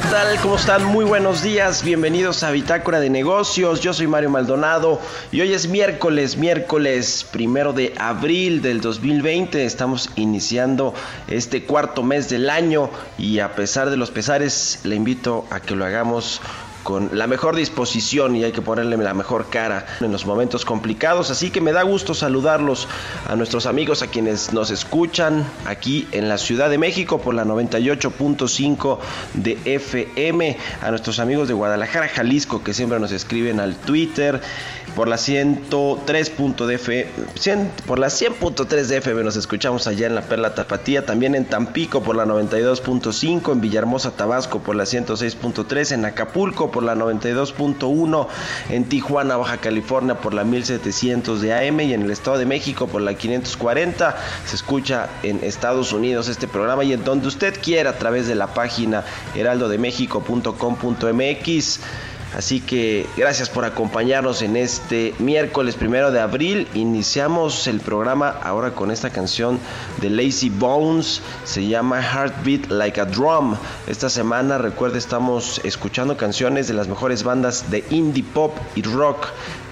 ¿Qué tal? ¿Cómo están? Muy buenos días. Bienvenidos a Bitácora de Negocios. Yo soy Mario Maldonado y hoy es miércoles, miércoles primero de abril del 2020. Estamos iniciando este cuarto mes del año y a pesar de los pesares, le invito a que lo hagamos con la mejor disposición y hay que ponerle la mejor cara en los momentos complicados. Así que me da gusto saludarlos a nuestros amigos, a quienes nos escuchan aquí en la Ciudad de México por la 98.5 de FM, a nuestros amigos de Guadalajara, Jalisco, que siempre nos escriben al Twitter por la 103.df, por la 100.3 de FM nos escuchamos allá en la Perla Tapatía, también en Tampico por la 92.5, en Villahermosa, Tabasco por la 106.3, en Acapulco por la 92.1, en Tijuana, Baja California por la 1700 de AM y en el Estado de México por la 540. Se escucha en Estados Unidos este programa y en donde usted quiera a través de la página heraldodemexico.com.mx. Así que gracias por acompañarnos en este miércoles primero de abril. Iniciamos el programa ahora con esta canción de Lazy Bones. Se llama Heartbeat Like a Drum. Esta semana, recuerde, estamos escuchando canciones de las mejores bandas de indie pop y rock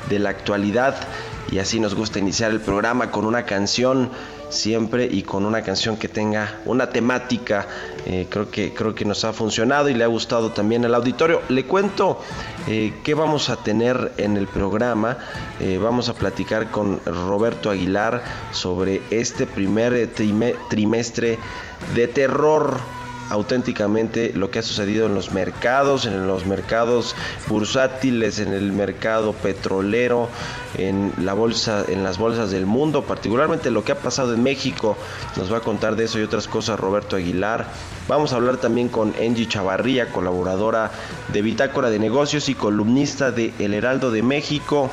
de la actualidad. Y así nos gusta iniciar el programa con una canción siempre y con una canción que tenga una temática. Eh, creo, que, creo que nos ha funcionado y le ha gustado también al auditorio. Le cuento eh, qué vamos a tener en el programa. Eh, vamos a platicar con Roberto Aguilar sobre este primer trimestre de terror auténticamente lo que ha sucedido en los mercados, en los mercados bursátiles, en el mercado petrolero, en la bolsa, en las bolsas del mundo, particularmente lo que ha pasado en México. Nos va a contar de eso y otras cosas Roberto Aguilar. Vamos a hablar también con Angie Chavarría, colaboradora de Bitácora de Negocios y columnista de El Heraldo de México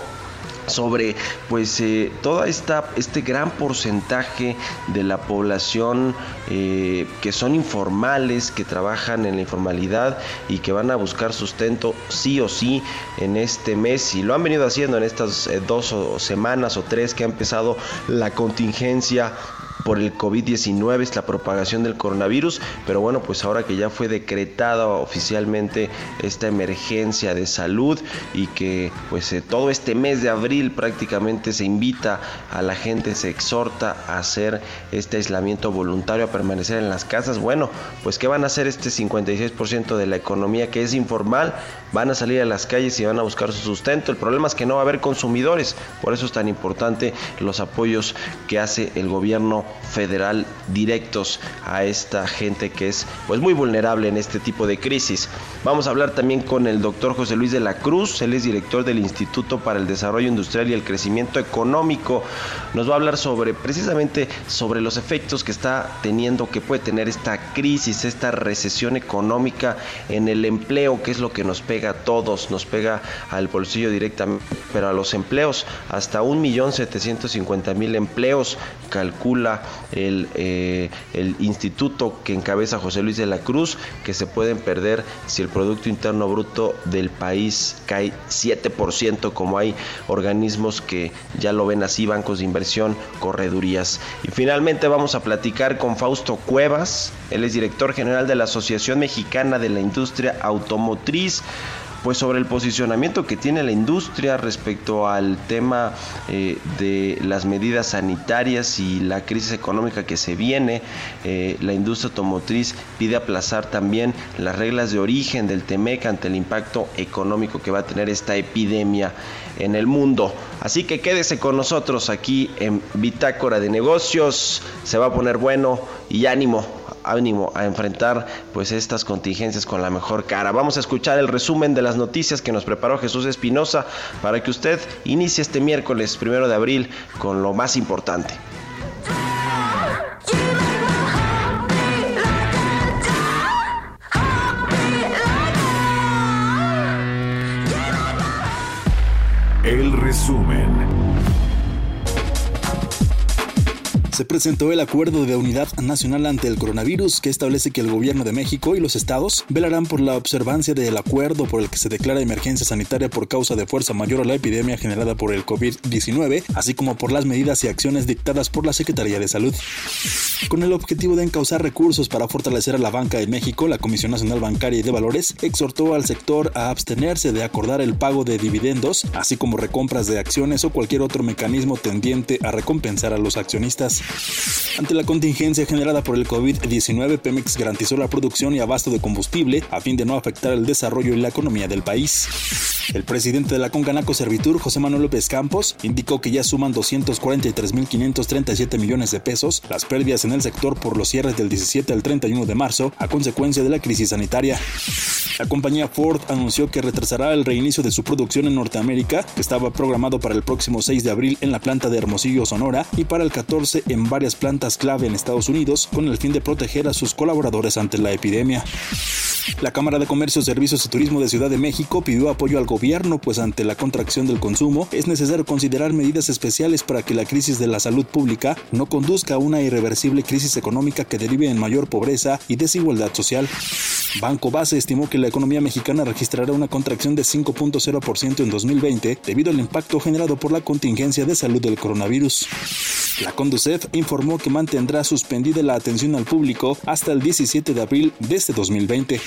sobre pues eh, toda esta este gran porcentaje de la población eh, que son informales que trabajan en la informalidad y que van a buscar sustento sí o sí en este mes. Y lo han venido haciendo en estas eh, dos semanas o tres que ha empezado la contingencia por el COVID-19, es la propagación del coronavirus, pero bueno, pues ahora que ya fue decretada oficialmente esta emergencia de salud y que pues eh, todo este mes de abril prácticamente se invita a la gente, se exhorta a hacer este aislamiento voluntario, a permanecer en las casas, bueno, pues ¿qué van a hacer este 56% de la economía que es informal? Van a salir a las calles y van a buscar su sustento. El problema es que no va a haber consumidores, por eso es tan importante los apoyos que hace el gobierno federal directos a esta gente que es pues muy vulnerable en este tipo de crisis. Vamos a hablar también con el doctor José Luis de la Cruz, él es director del Instituto para el Desarrollo Industrial y el Crecimiento Económico. Nos va a hablar sobre precisamente sobre los efectos que está teniendo, que puede tener esta crisis, esta recesión económica en el empleo, que es lo que nos pega a todos, nos pega al bolsillo directamente, pero a los empleos, hasta 1.750.000 empleos, calcula el, eh, el instituto que encabeza José Luis de la Cruz, que se pueden perder si el Producto Interno Bruto del país cae 7%, como hay organismos que ya lo ven así, bancos de inversión, corredurías. Y finalmente vamos a platicar con Fausto Cuevas, él es director general de la Asociación Mexicana de la Industria Automotriz pues sobre el posicionamiento que tiene la industria respecto al tema eh, de las medidas sanitarias y la crisis económica que se viene. Eh, la industria automotriz pide aplazar también las reglas de origen del TEMEC ante el impacto económico que va a tener esta epidemia en el mundo. Así que quédese con nosotros aquí en Bitácora de Negocios. Se va a poner bueno y ánimo ánimo a enfrentar pues estas contingencias con la mejor cara. Vamos a escuchar el resumen de las noticias que nos preparó Jesús Espinosa para que usted inicie este miércoles primero de abril con lo más importante. Se presentó el Acuerdo de Unidad Nacional ante el Coronavirus que establece que el gobierno de México y los estados velarán por la observancia del acuerdo por el que se declara emergencia sanitaria por causa de fuerza mayor a la epidemia generada por el COVID-19, así como por las medidas y acciones dictadas por la Secretaría de Salud. Con el objetivo de encauzar recursos para fortalecer a la banca en México, la Comisión Nacional Bancaria y de Valores exhortó al sector a abstenerse de acordar el pago de dividendos, así como recompras de acciones o cualquier otro mecanismo tendiente a recompensar a los accionistas. Ante la contingencia generada por el COVID-19, Pemex garantizó la producción y abasto de combustible a fin de no afectar el desarrollo y la economía del país. El presidente de la Concanaco Servitur, José Manuel López Campos, indicó que ya suman 243.537 millones de pesos las pérdidas en el sector por los cierres del 17 al 31 de marzo a consecuencia de la crisis sanitaria. La compañía Ford anunció que retrasará el reinicio de su producción en Norteamérica, que estaba programado para el próximo 6 de abril en la planta de Hermosillo, Sonora, y para el 14 en varias plantas clave en Estados Unidos, con el fin de proteger a sus colaboradores ante la epidemia. La Cámara de Comercio, Servicios y Turismo de Ciudad de México pidió apoyo al gobierno, pues ante la contracción del consumo es necesario considerar medidas especiales para que la crisis de la salud pública no conduzca a una irreversible crisis económica que derive en mayor pobreza y desigualdad social. Banco Base estimó que la economía mexicana registrará una contracción de 5.0% en 2020 debido al impacto generado por la contingencia de salud del coronavirus. La Conducef informó que mantendrá suspendida la atención al público hasta el 17 de abril de este 2020.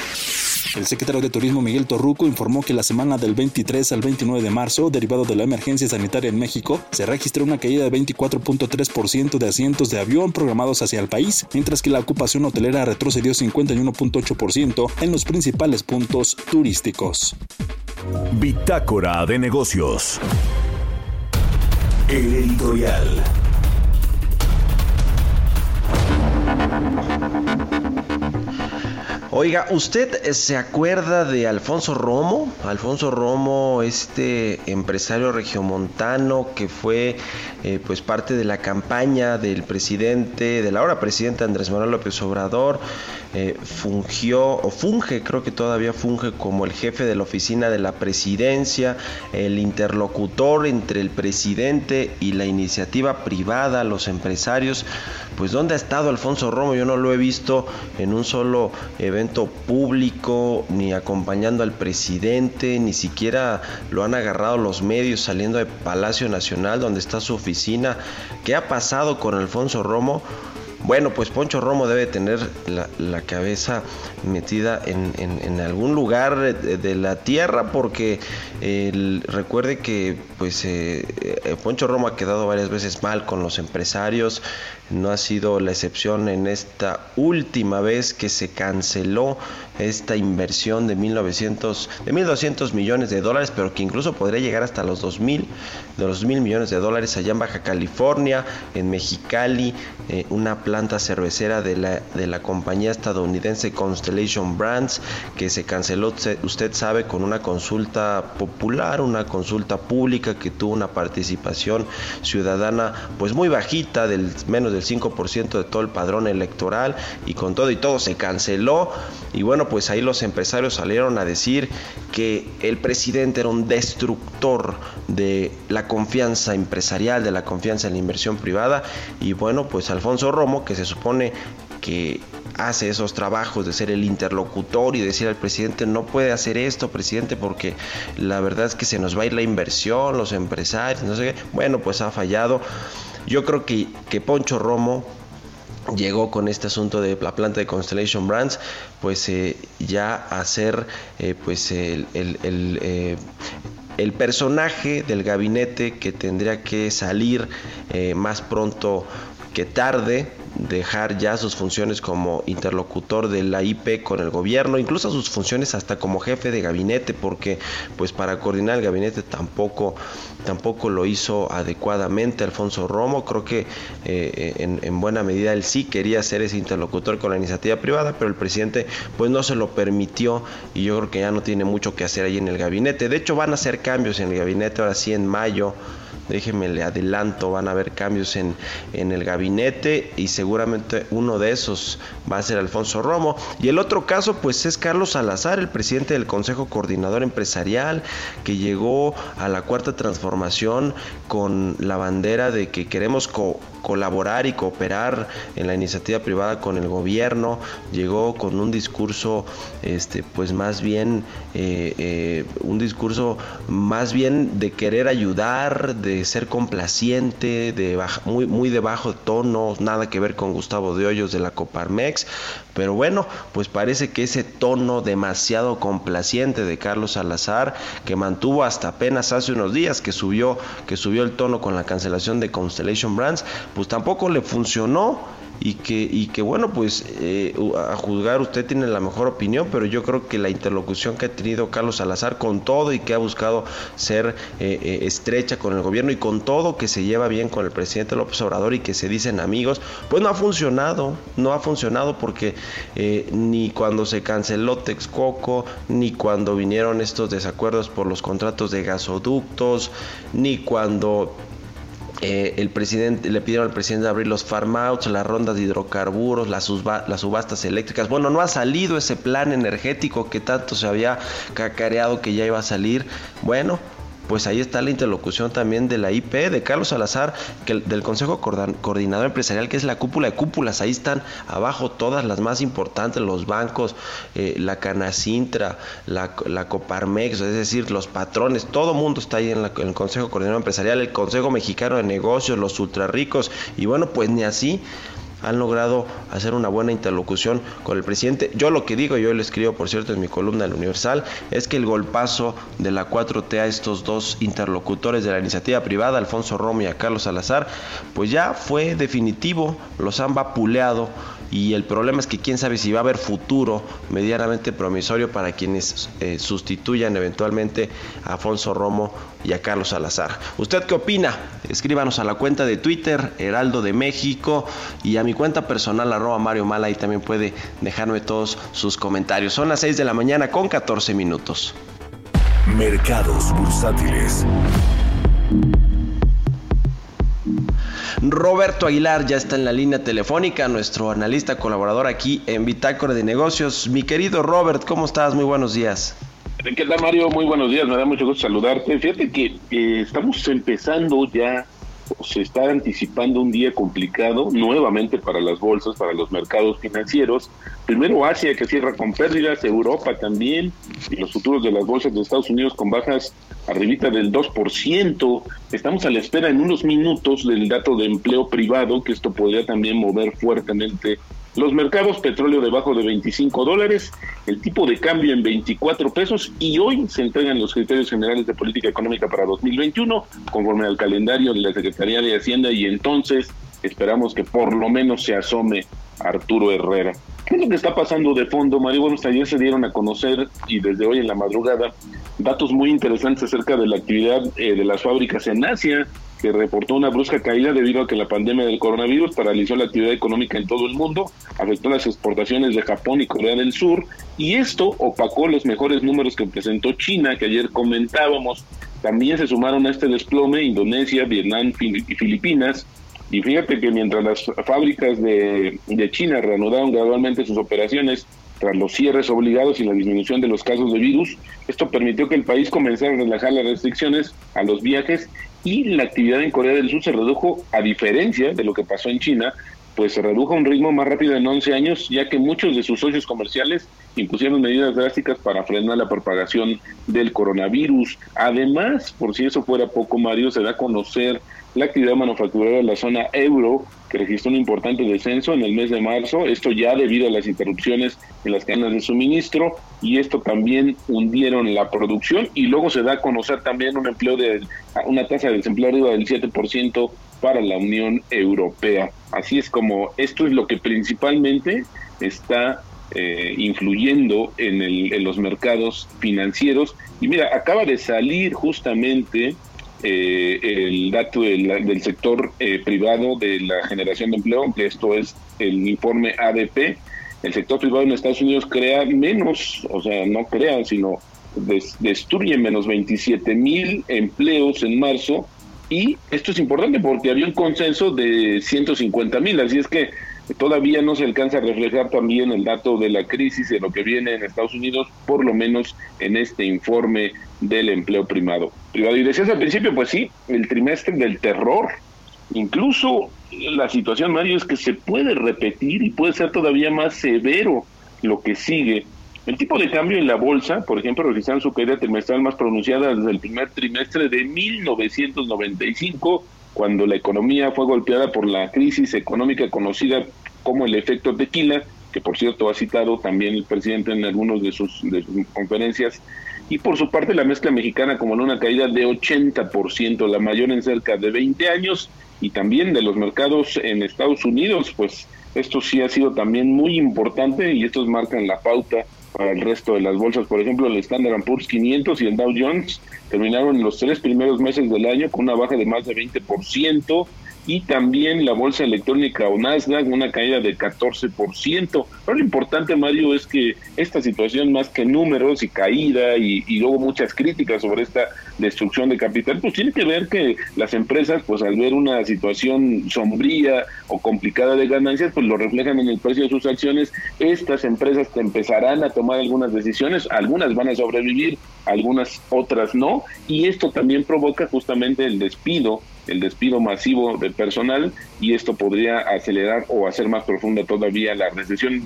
El secretario de Turismo Miguel Torruco informó que la semana del 23 al 29 de marzo, derivado de la emergencia sanitaria en México, se registró una caída de 24.3% de asientos de avión programados hacia el país, mientras que la ocupación hotelera retrocedió 51.8% en los principales puntos turísticos. Bitácora de negocios. El editorial. Oiga, ¿usted eh, se acuerda de Alfonso Romo? Alfonso Romo, este empresario regiomontano que fue eh, pues parte de la campaña del presidente, del ahora presidente Andrés Manuel López Obrador, eh, fungió o funge, creo que todavía funge como el jefe de la oficina de la presidencia, el interlocutor entre el presidente y la iniciativa privada, los empresarios. Pues ¿dónde ha estado Alfonso Romo? Yo no lo he visto en un solo evento público, ni acompañando al presidente, ni siquiera lo han agarrado los medios saliendo de Palacio Nacional, donde está su oficina. ¿Qué ha pasado con Alfonso Romo? Bueno, pues Poncho Romo debe tener la, cabeza metida en, algún lugar de, la tierra porque recuerde que pues eh, eh, Poncho Romo ha quedado varias veces mal con los empresarios, no ha sido la excepción en esta última vez que se canceló esta inversión de 1900 de 1200 millones de dólares, pero que incluso podría llegar hasta los 2000 de los mil millones de dólares allá en Baja California, en Mexicali, eh, una planta cervecera de la, de la compañía estadounidense Constellation Brands que se canceló, usted sabe, con una consulta popular, una consulta pública que tuvo una participación ciudadana pues muy bajita del menos del del 5% de todo el padrón electoral y con todo y todo se canceló. Y bueno, pues ahí los empresarios salieron a decir que el presidente era un destructor de la confianza empresarial, de la confianza en la inversión privada. Y bueno, pues Alfonso Romo, que se supone que hace esos trabajos de ser el interlocutor y decir al presidente no puede hacer esto, presidente, porque la verdad es que se nos va a ir la inversión, los empresarios, no sé qué. Bueno, pues ha fallado. Yo creo que, que Poncho Romo llegó con este asunto de la planta de Constellation Brands, pues eh, ya a ser eh, pues el, el, eh, el, personaje del gabinete que tendría que salir más pronto que tarde dejar ya sus funciones como interlocutor de la IP con el gobierno, incluso sus funciones hasta como jefe de gabinete, porque pues para coordinar el gabinete tampoco, tampoco lo hizo adecuadamente Alfonso Romo, creo que eh, en, en, buena medida él sí quería ser ese interlocutor con la iniciativa privada, pero el presidente pues no se lo permitió y yo creo que ya no tiene mucho que hacer ahí en el gabinete, de hecho van a hacer cambios en el gabinete ahora sí en mayo, déjeme le adelanto, van a haber cambios en, en el gabinete y seguramente uno de esos va a ser Alfonso Romo. Y el otro caso pues es Carlos Salazar, el presidente del Consejo Coordinador Empresarial, que llegó a la cuarta transformación con la bandera de que queremos colaborar y cooperar en la iniciativa privada con el gobierno, llegó con un discurso este pues más bien eh, eh, un discurso más bien de querer ayudar, de ser complaciente, de muy, muy de bajo tono, nada que ver con Gustavo de Hoyos de la Coparmex, pero bueno, pues parece que ese tono demasiado complaciente de Carlos Salazar, que mantuvo hasta apenas hace unos días que subió, que subió el tono con la cancelación de Constellation Brands, pues tampoco le funcionó y que, y que bueno, pues eh, a juzgar usted tiene la mejor opinión, pero yo creo que la interlocución que ha tenido Carlos Salazar con todo y que ha buscado ser eh, eh, estrecha con el gobierno y con todo que se lleva bien con el presidente López Obrador y que se dicen amigos, pues no ha funcionado, no ha funcionado porque ni cuando se canceló Texcoco, ni cuando vinieron estos desacuerdos por los contratos de gasoductos, ni cuando eh, el presidente le pidieron al presidente abrir los farm outs, las rondas de hidrocarburos, las, las, subastas eléctricas. Bueno, no ha salido ese plan energético que tanto se había cacareado que ya iba a salir. Bueno, pues ahí está la interlocución también de la IP, de Carlos Salazar, del Consejo Coordinador Empresarial, que es la cúpula de cúpulas. Ahí están abajo todas las más importantes, los bancos, eh, la Canacintra, la, la, Coparmex, es decir, los patrones, todo mundo está ahí en, en el Consejo Coordinador Empresarial, el Consejo Mexicano de Negocios, los ultrarricos, y bueno, pues ni así han logrado hacer una buena interlocución con el presidente. Yo lo que digo, yo lo escribo por cierto en mi columna del Universal, es que el golpazo de la 4T a estos dos interlocutores de la iniciativa privada, Alfonso Romo y a Carlos Salazar, pues ya fue definitivo, los han vapuleado y el problema es que quién sabe si va a haber futuro medianamente promisorio para quienes eh, sustituyan eventualmente a Afonso Romo y a Carlos Salazar. ¿Usted qué opina? Escríbanos a la cuenta de Twitter, Heraldo de México, y a mi cuenta personal, arroba Mario Mala, ahí también puede dejarme todos sus comentarios. Son las 6 de la mañana con 14 minutos. Mercados bursátiles. Roberto Aguilar ya está en la línea telefónica, nuestro analista colaborador aquí en Bitácora de Negocios. Mi querido Robert, ¿cómo estás? Muy buenos días. ¿Qué tal, Mario? Muy buenos días, me da mucho gusto saludarte. Fíjate que eh, estamos empezando ya, se está anticipando un día complicado nuevamente para las bolsas, para los mercados financieros. Primero Asia, que cierra con pérdidas, Europa también, y los futuros de las bolsas de Estados Unidos con bajas arribita del 2%. Estamos a la espera en unos minutos del dato de empleo privado, que esto podría también mover fuertemente los mercados, petróleo debajo de 25 dólares, el tipo de cambio en 24 pesos y hoy se entregan los criterios generales de política económica para 2021 conforme al calendario de la Secretaría de Hacienda y entonces esperamos que por lo menos se asome Arturo Herrera. ¿Qué es lo que está pasando de fondo, Mario? Bueno, ayer se dieron a conocer y desde hoy en la madrugada datos muy interesantes acerca de la actividad eh, de las fábricas en Asia, que reportó una brusca caída debido a que la pandemia del coronavirus paralizó la actividad económica en todo el mundo, afectó las exportaciones de Japón y Corea del Sur, y esto opacó los mejores números que presentó China, que ayer comentábamos. También se sumaron a este desplome Indonesia, Vietnam y Filipinas, Y fíjate que mientras las fábricas de, China reanudaron gradualmente sus operaciones tras los cierres obligados y la disminución de los casos de virus, esto permitió que el país comenzara a relajar las restricciones a los viajes y la actividad en Corea del Sur se redujo, a diferencia de lo que pasó en China, pues se redujo a un ritmo más rápido en 11 años, ya que muchos de sus socios comerciales impusieron medidas drásticas para frenar la propagación del coronavirus. Además, por si eso fuera poco, Mario, se da a conocer la actividad manufacturera de la zona euro, que registró un importante descenso en el mes de marzo, esto ya debido a las interrupciones en las cadenas de suministro, y esto también hundieron la producción, y luego se da a conocer también un empleo de una tasa de desempleo arriba del 7% para la Unión Europea. Así es como esto es lo que principalmente está eh, influyendo en, el, en, los mercados financieros. Y mira, acaba de salir justamente eh, el dato del, sector eh, privado de la generación de empleo, que esto es el informe ADP. El sector privado en Estados Unidos crea menos, o sea, no crea, sino destruye menos 27 mil empleos en marzo y esto es importante porque había un consenso de 150 mil, así es que todavía no se alcanza a reflejar también el dato de la crisis de lo que viene en Estados Unidos, por lo menos en este informe del empleo privado. privado. Y decías al principio, pues sí, el trimestre del terror. Incluso la situación, Mario, es que se puede repetir y puede ser todavía más severo lo que sigue. El tipo de cambio en la bolsa, por ejemplo, registraron su caída trimestral más pronunciada desde el primer trimestre de 1995, cuando la economía fue golpeada por la crisis económica conocida como el efecto tequila, que por cierto ha citado también el presidente en algunas de sus, de sus conferencias, y por su parte la mezcla mexicana como en una caída de 80%, la mayor en cerca de 20 años, y también de los mercados en Estados Unidos, pues esto sí ha sido también muy importante y estos marcan la pauta para el resto de las bolsas. Por ejemplo, el Standard Poor's 500 y el Dow Jones terminaron en los tres primeros meses del año con una baja de más de 20% y también la bolsa electrónica o Nasdaq una caída de 14%. Pero lo importante, Mario, es que esta situación más que números y caída y, y, luego muchas críticas sobre esta destrucción de capital, pues tiene que ver que las empresas, pues al ver una situación sombría o complicada de ganancias, pues lo reflejan en el precio de sus acciones. Estas empresas empezarán a tomar algunas decisiones, algunas van a sobrevivir, algunas otras no, y esto también provoca justamente el despido el despido masivo de personal y esto podría acelerar o hacer más profunda todavía la recesión.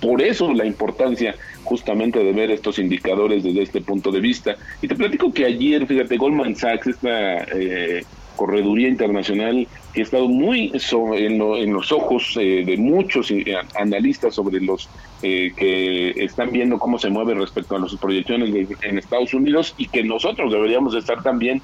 Por eso la importancia justamente de ver estos indicadores desde este punto de vista. Y te platico que ayer, fíjate, Goldman Sachs, esta eh, correduría internacional que ha estado muy en, los ojos eh, de muchos eh, analistas sobre los que están viendo cómo se mueve respecto a las proyecciones en Estados Unidos y que nosotros deberíamos estar también eh,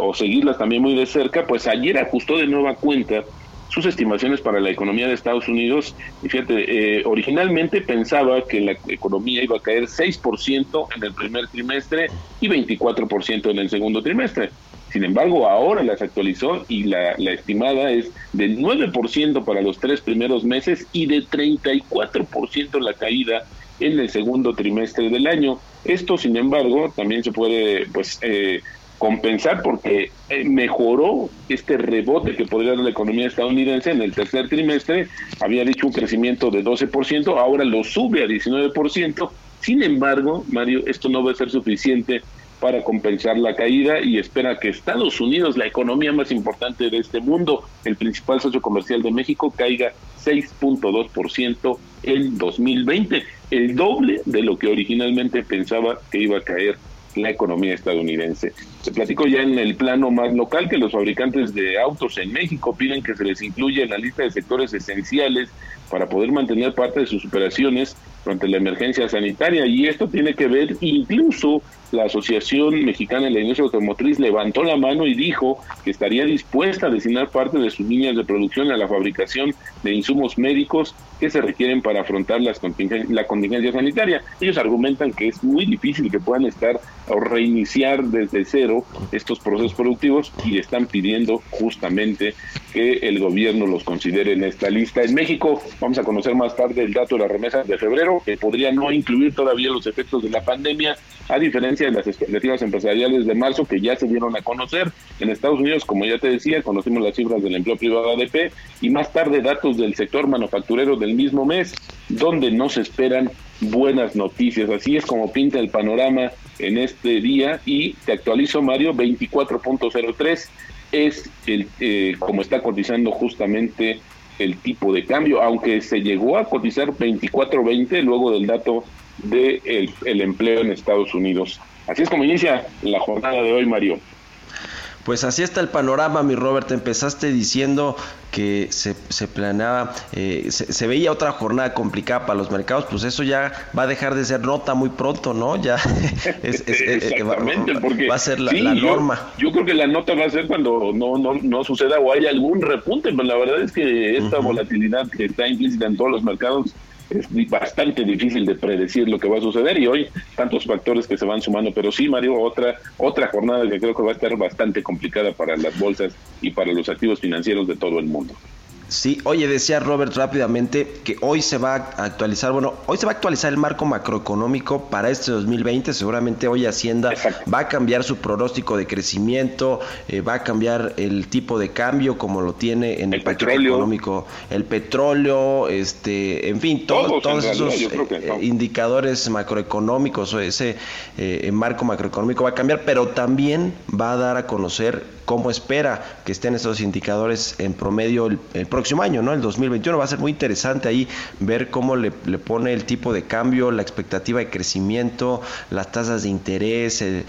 o seguirlas también muy de cerca, pues ayer ajustó de nueva cuenta sus estimaciones para la economía de Estados Unidos. Y fíjate, eh, originalmente pensaba que la economía iba a caer 6% en el primer trimestre y 24% en el segundo trimestre. Sin embargo, ahora las actualizó y la, la estimada es del 9% para los tres primeros meses y de 34% la caída en el segundo trimestre del año. Esto, sin embargo, también se puede pues eh, compensar porque eh, mejoró este rebote que podría dar la economía estadounidense. En el tercer trimestre, había dicho un crecimiento de 12%, ahora lo sube a 19%, sin embargo, Mario, esto no va a ser suficiente para compensar la caída y espera que Estados Unidos, la economía más importante de este mundo, el principal socio comercial de México, caiga 6.2% en 2020, el doble de lo que originalmente pensaba que iba a caer la economía estadounidense. Se platicó ya en el plano más local que los fabricantes de autos en México piden que se les incluya en la lista de sectores esenciales para poder mantener parte de sus operaciones durante la emergencia sanitaria y esto tiene que ver incluso la Asociación Mexicana de la Industria Automotriz levantó la mano y dijo que estaría dispuesta a destinar parte de sus líneas de producción a la fabricación de insumos médicos que se requieren para afrontar las la contingencia sanitaria. Ellos argumentan que es muy difícil que puedan estar o reiniciar desde cero estos procesos productivos y están pidiendo justamente que el gobierno los considere en esta lista. En México vamos a conocer más tarde el dato de las remesas de febrero, que podría no incluir todavía los efectos de la pandemia, a diferencia de las expectativas empresariales de marzo que ya se dieron a conocer. En Estados Unidos, como ya te decía, conocimos las cifras del empleo privado ADP y más tarde datos del sector manufacturero del mismo mes, donde no se esperan buenas noticias. Así es como pinta el panorama en este día y te actualizo, Mario, 24.03 es el eh, como está cotizando justamente el tipo de cambio, aunque se llegó a cotizar 24.20 luego del dato del de el empleo en Estados Unidos. Así es como inicia la jornada de hoy, Mario. Pues así está el panorama, mi Robert. Empezaste diciendo que se, se planeaba, eh, se, veía otra jornada complicada para los mercados, pues eso ya va a dejar de ser nota muy pronto, ¿no? Ya es, Exactamente, porque va a ser la, norma. Yo, creo que la nota va a ser cuando no, no, no suceda o haya algún repunte, pero la verdad es que esta volatilidad que está implícita en todos los mercados es bastante difícil de predecir lo que va a suceder y hoy tantos factores que se van sumando, pero sí, Mario, otra otra jornada que creo que va a estar bastante complicada para las bolsas y para los activos financieros de todo el mundo. Sí, oye, decía Robert rápidamente que hoy se va a actualizar, bueno, hoy se va a actualizar el marco macroeconómico para este 2020, seguramente hoy Hacienda va a cambiar su pronóstico de crecimiento, eh, va a cambiar el tipo de cambio como lo tiene en el, paquete económico, el petróleo, este, en fin, todos, todos esos eh, indicadores macroeconómicos o ese eh, marco macroeconómico va a cambiar, pero también va a dar a conocer cómo espera que estén esos indicadores en promedio el, próximo año, ¿no? El 2021 va a ser muy interesante ahí ver cómo le, pone el tipo de cambio, la expectativa de crecimiento, las tasas de interés, el,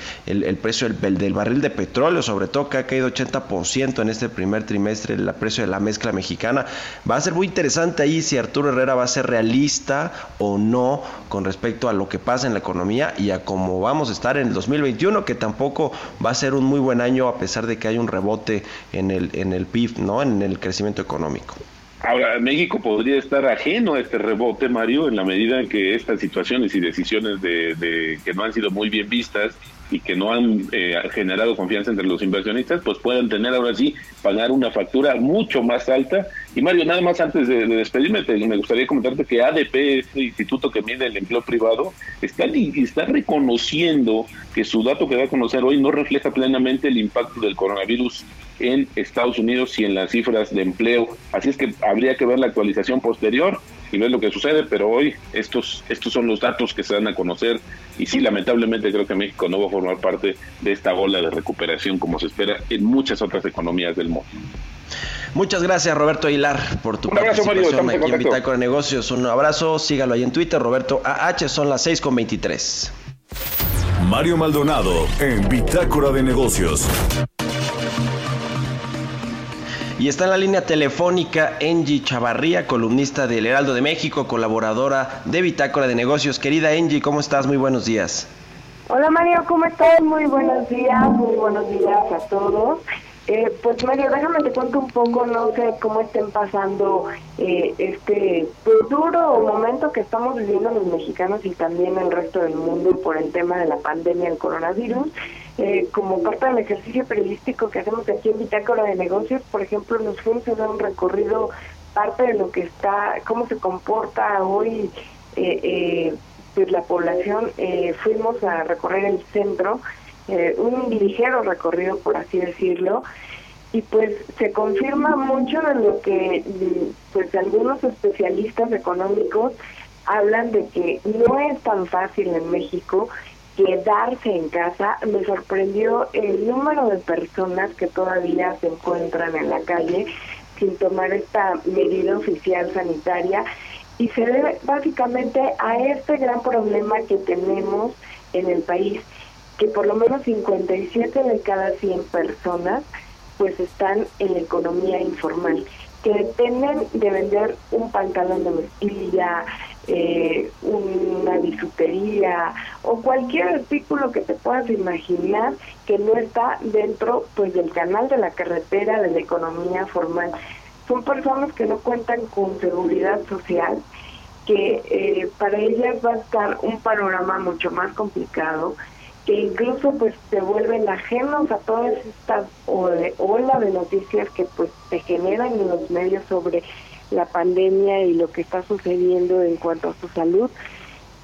precio del, del, barril de petróleo, sobre todo que ha caído 80% en este primer trimestre, el precio de la mezcla mexicana. Va a ser muy interesante ahí si Arturo Herrera va a ser realista o no con respecto a lo que pasa en la economía y a cómo vamos a estar en el 2021, que tampoco va a ser un muy buen año a pesar de que hay un rebote en el, en el PIB, ¿no? En el crecimiento económico. Ahora, México podría estar ajeno a este rebote, Mario, en la medida en que estas situaciones y decisiones de, que no han sido muy bien vistas y que no han eh, generado confianza entre los inversionistas, pues puedan tener ahora sí pagar una factura mucho más alta. Y Mario, nada más antes de, despedirme, me gustaría comentarte que ADP, este instituto que mide el empleo privado, está, está reconociendo que su dato que va a conocer hoy no refleja plenamente el impacto del coronavirus en Estados Unidos y en las cifras de empleo. Así es que habría que ver la actualización posterior y ver lo que sucede, pero hoy estos, estos son los datos que se dan a conocer y sí, lamentablemente creo que México no va a formar parte de esta ola de recuperación como se espera en muchas otras economías del mundo. Muchas gracias Roberto Aguilar por tu participación aquí en Bitácora Negocios. Un abrazo, sígalo ahí en Twitter, Roberto AH, son las 6 con 23. Mario Maldonado en Bitácora de Negocios. Y está en la línea telefónica Angie Chavarría, columnista del Heraldo de México, colaboradora de Bitácora de Negocios. Querida Angie, ¿cómo estás? Muy buenos días. Hola Mario, ¿cómo estás? Muy buenos días, muy buenos días a todos. Eh, pues Mario, déjame te cuento un poco, no sé cómo estén pasando eh, este pues, duro momento que estamos viviendo los mexicanos y también el resto del mundo por el tema de la pandemia del coronavirus. Eh, como parte del ejercicio periodístico que hacemos aquí en Bitácora de Negocios, por ejemplo, nos fuimos a dar un recorrido, parte de lo que está, cómo se comporta hoy eh, eh, pues la población, fuimos a recorrer el centro, un ligero recorrido, por así decirlo, y pues se confirma mucho de lo que pues algunos especialistas económicos hablan de que no es tan fácil en México quedarse en casa, me sorprendió el número de personas que todavía se encuentran en la calle sin tomar esta medida oficial sanitaria y se debe básicamente a este gran problema que tenemos en el país, que por lo menos 57 de cada 100 personas pues están en la economía informal, que dependen de vender un pantalón de mezclilla, eh, una bisutería o cualquier artículo que te puedas imaginar que no está dentro pues del canal de la carretera de la economía formal. Son personas que no cuentan con seguridad social, que eh, para ellas va a estar un panorama mucho más complicado, que incluso pues se vuelven ajenos a todas estas ola de noticias que pues se generan en los medios sobre la pandemia y lo que está sucediendo en cuanto a su salud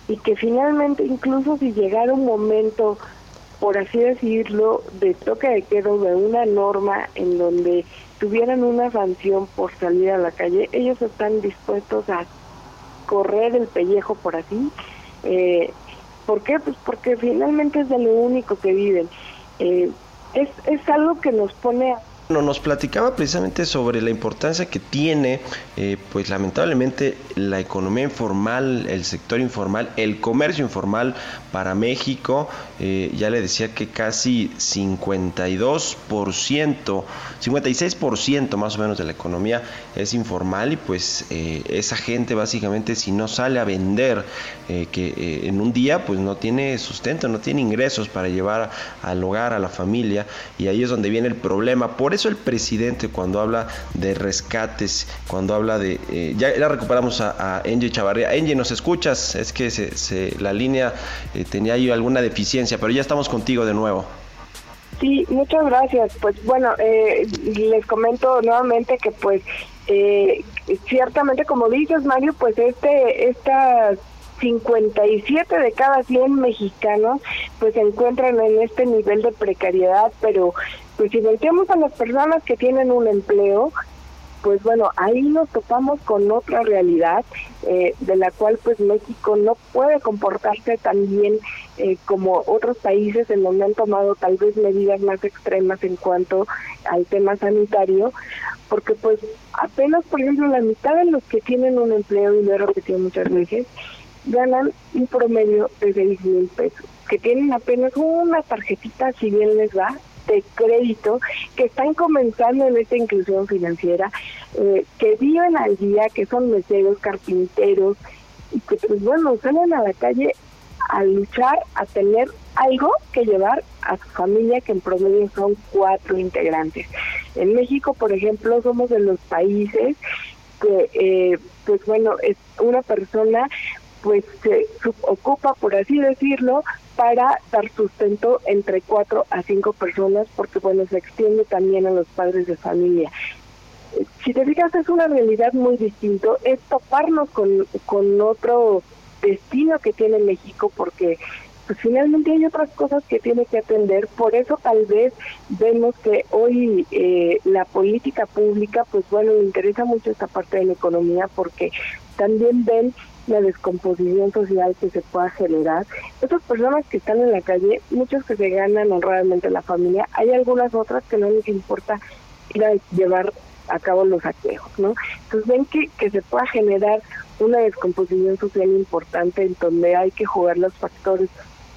y que finalmente incluso si llegara un momento por así decirlo, de toque de quedo de una norma en donde tuvieran una sanción por salir a la calle, ellos están dispuestos a correr el pellejo por así. Eh, ¿Por qué? Pues porque finalmente es de lo único que viven. Eh, es, es algo que nos pone a nos platicaba precisamente sobre la importancia que tiene, eh, pues lamentablemente, la economía informal, el sector informal, el comercio informal para México. Eh, ya le decía que casi 52%, 56% más o menos de la economía es informal y pues eh, esa gente básicamente si no sale a vender, que en un día pues no tiene sustento, no tiene ingresos para llevar al hogar, a la familia y ahí es donde viene el problema. Por eso el presidente cuando habla de rescates, cuando habla de... Eh, ya, recuperamos a, a Angie Chavarría. Angie, ¿nos escuchas? Es que se, la línea eh, tenía ahí alguna deficiencia, pero ya estamos contigo de nuevo. Sí, muchas gracias. Pues bueno, eh, les comento nuevamente que pues ciertamente como dices Mario, pues este esta 57 de cada 100 mexicanos pues se encuentran en este nivel de precariedad, pero pues si volteamos a las personas que tienen un empleo, pues bueno, ahí nos topamos con otra realidad eh, de la cual pues México no puede comportarse tan bien eh, como otros países en donde han tomado tal vez medidas más extremas en cuanto al tema sanitario, porque pues apenas por ejemplo la mitad de los que tienen un empleo, y lo he repetido muchas veces, ganan un promedio de 6 mil pesos, que tienen apenas una tarjetita, si bien les va, de crédito, que están comenzando en esta inclusión financiera, eh, que viven al día, que son meseros, carpinteros, y que pues bueno, salen a la calle a luchar, a tener algo que llevar a su familia, que en promedio son cuatro integrantes. En México, por ejemplo, somos de los países que, eh, pues bueno, es una persona pues se ocupa, por así decirlo, para dar sustento entre cuatro a cinco personas, porque bueno, se extiende también a los padres de familia. Si te fijas, es una realidad muy distinto, es toparnos con, con otro destino que tiene México, porque pues finalmente hay otras cosas que tiene que atender, por eso tal vez vemos que hoy eh, la política pública, pues bueno, le interesa mucho esta parte de la economía, porque también ven la descomposición social que se pueda generar. Estas personas que están en la calle, muchos que se ganan honradamente la familia, hay algunas otras que no les importa ir a llevar a cabo los saqueos, ¿no? Entonces ven que, que se pueda generar una descomposición social importante en donde hay que jugar los factores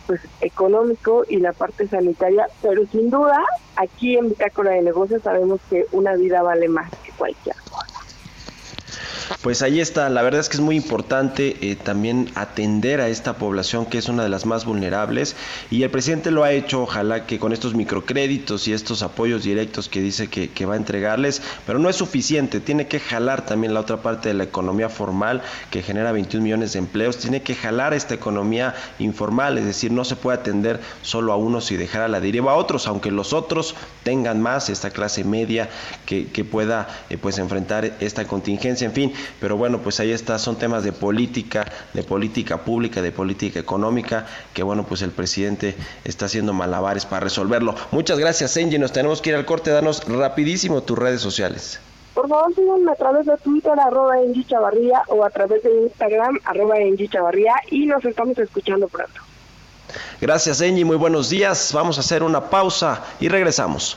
pues económico y la parte sanitaria, pero sin duda aquí en Bitácora de Negocios sabemos que una vida vale más que cualquier cosa. Pues ahí está, la verdad es que es muy importante eh, también atender a esta población que es una de las más vulnerables y el presidente lo ha hecho, ojalá que con estos microcréditos y estos apoyos directos que dice que, va a entregarles, pero no es suficiente, tiene que jalar también la otra parte de la economía formal que genera 21 millones de empleos, tiene que jalar esta economía informal, es decir, no se puede atender solo a unos y dejar a la deriva a otros, aunque los otros tengan más, esta clase media que, pueda eh, pues enfrentar esta contingencia, en fin, pero bueno, pues ahí está, son temas de política, de política pública, de política económica, que bueno, pues el presidente está haciendo malabares para resolverlo. Muchas gracias, Angie, nos tenemos que ir al corte, danos rapidísimo tus redes sociales. Por favor, síganme a través de Twitter, arroba Engie Chavarría, o a través de Instagram, arroba Engie Chavarría, y nos estamos escuchando pronto. Gracias, Angie, muy buenos días. Vamos a hacer una pausa y regresamos.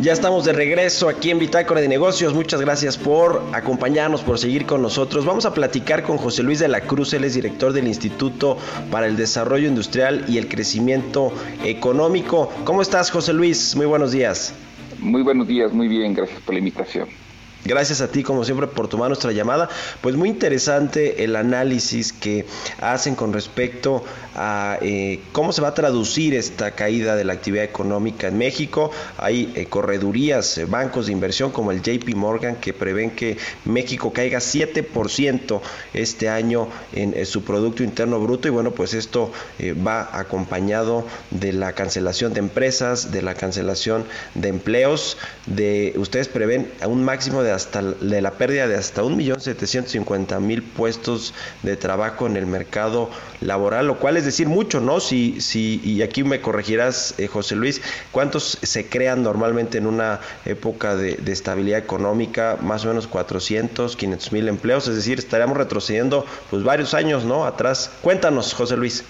Ya estamos de regreso aquí en Bitácora de Negocios. Muchas gracias por acompañarnos, por seguir con nosotros. Vamos a platicar con José Luis de la Cruz, él es director del Instituto para el Desarrollo Industrial y el Crecimiento Económico. ¿Cómo estás, José Luis? Muy buenos días. Muy buenos días, muy bien, gracias por la invitación. Gracias a ti, como siempre, por tomar nuestra llamada. Pues muy interesante el análisis que hacen con respecto a eh, cómo se va a traducir esta caída de la actividad económica en México. Hay eh, corredurías, eh, bancos de inversión como el JP Morgan que prevén que México caiga 7% este año en su Producto Interno Bruto y bueno, pues esto va acompañado de la cancelación de empresas, de la cancelación de empleos, de ustedes prevén a un máximo de hasta de la pérdida de hasta 1.750.000 puestos de trabajo en el mercado laboral, lo cual es decir mucho, ¿no? Si, si, y aquí me corregirás, eh, José Luis, ¿cuántos se crean normalmente en una época de, estabilidad económica? Más o menos 400, 500 mil empleos, es decir, estaríamos retrocediendo pues varios años, ¿no? Atrás. Cuéntanos, José Luis.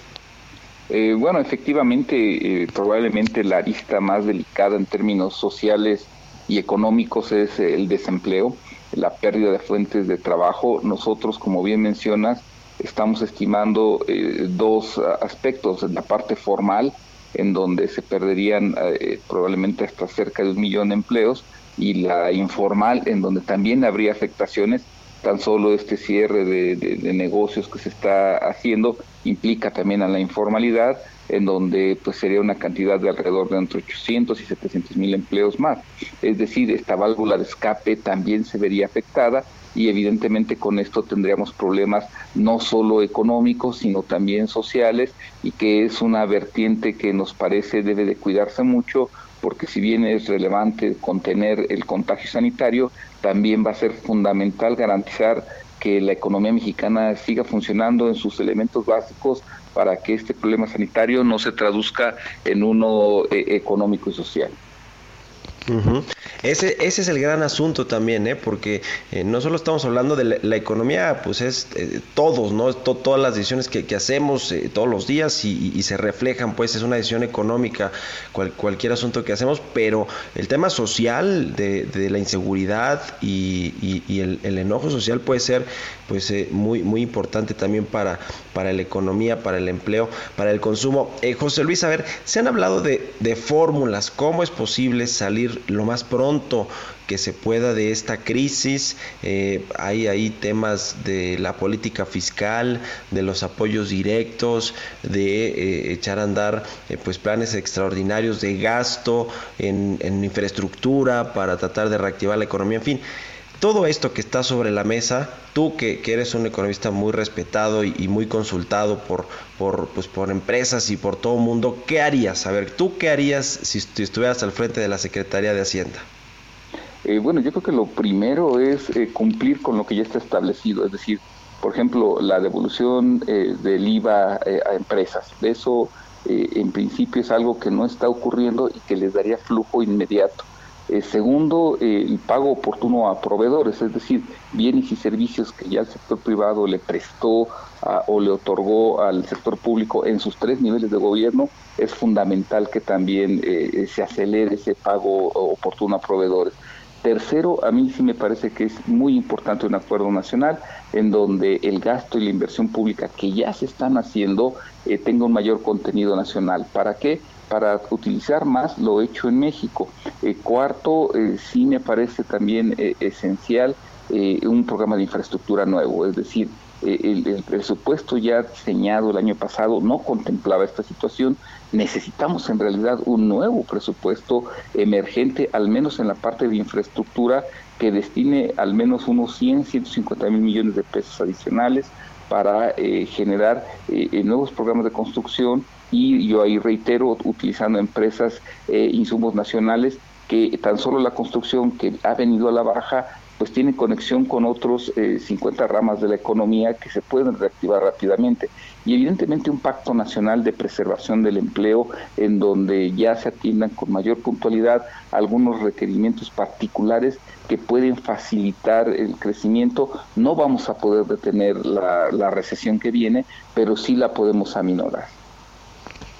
Eh, bueno, efectivamente, eh, probablemente la arista más delicada en términos sociales y económicos es el desempleo, la pérdida de fuentes de trabajo. Nosotros, como bien mencionas, estamos estimando eh, dos aspectos, la parte formal, en donde se perderían eh, probablemente hasta cerca de un millón de empleos, y la informal, en donde también habría afectaciones. Tan solo este cierre de negocios que se está haciendo implica también a la informalidad en donde pues sería una cantidad de alrededor de entre 800 y 700 mil empleos más. Es decir, esta válvula de escape también se vería afectada y evidentemente con esto tendríamos problemas no solo económicos, sino también sociales y que es una vertiente que nos parece debe de cuidarse mucho porque si bien es relevante contener el contagio sanitario, también va a ser fundamental garantizar que la economía mexicana siga funcionando en sus elementos básicos para que este problema sanitario no se traduzca en uno eh, económico y social. Ese, ese es el gran asunto también, ¿eh? porque eh, no solo estamos hablando de la, economía, pues es eh, todos, ¿no? todas las decisiones que, hacemos todos los días y, se reflejan, pues es una decisión económica, cualquier asunto que hacemos, pero el tema social de, la inseguridad y, el, el, enojo social puede ser pues muy, muy importante también para, para la economía, para el empleo, para el consumo. José Luis, a ver, se han hablado de, de fórmulas, cómo es posible salir lo más pronto que se pueda de esta crisis. Eh, hay ahí temas de la política fiscal, de los apoyos directos, de eh, echar a andar eh, pues planes extraordinarios de gasto en, en infraestructura para tratar de reactivar la economía, en fin. Todo esto que está sobre la mesa, tú que, eres un economista muy respetado y, muy consultado por, por, pues, por empresas y por todo el mundo, ¿qué harías? A ver, ¿tú qué harías si, estuvieras al frente de la Secretaría de Hacienda? Eh, bueno, yo creo que lo primero es eh, cumplir con lo que ya está establecido, es decir, por ejemplo, la devolución eh, del IVA a empresas. Eso, en principio, es algo que no está ocurriendo y que les daría flujo inmediato. Eh, segundo, eh, el pago oportuno a proveedores, es decir, bienes y servicios que ya el sector privado le prestó o le otorgó al sector público en sus tres niveles de gobierno, es fundamental que también eh, se acelere ese pago oportuno a proveedores. Tercero, a mí sí me parece que es muy importante un acuerdo nacional en donde el gasto y la inversión pública que ya se están haciendo tenga un mayor contenido nacional. ¿Para qué? Para utilizar más lo hecho en México. Eh, cuarto, eh, sí me parece también eh, esencial un programa de infraestructura nuevo, es decir, el, presupuesto ya diseñado el año pasado no contemplaba esta situación. Necesitamos en realidad un nuevo presupuesto emergente, al menos en la parte de infraestructura, que destine al menos unos 100, 150 mil millones de pesos adicionales para generar nuevos programas de construcción y yo ahí reitero, utilizando empresas, eh, insumos nacionales, que tan solo la construcción que ha venido a la baja, pues tiene conexión con otros 50 eh, ramas de la economía que se pueden reactivar rápidamente. Y evidentemente un pacto nacional de preservación del empleo en donde ya se atiendan con mayor puntualidad algunos requerimientos particulares que pueden facilitar el crecimiento. No vamos a poder detener la recesión que viene, pero sí la podemos aminorar.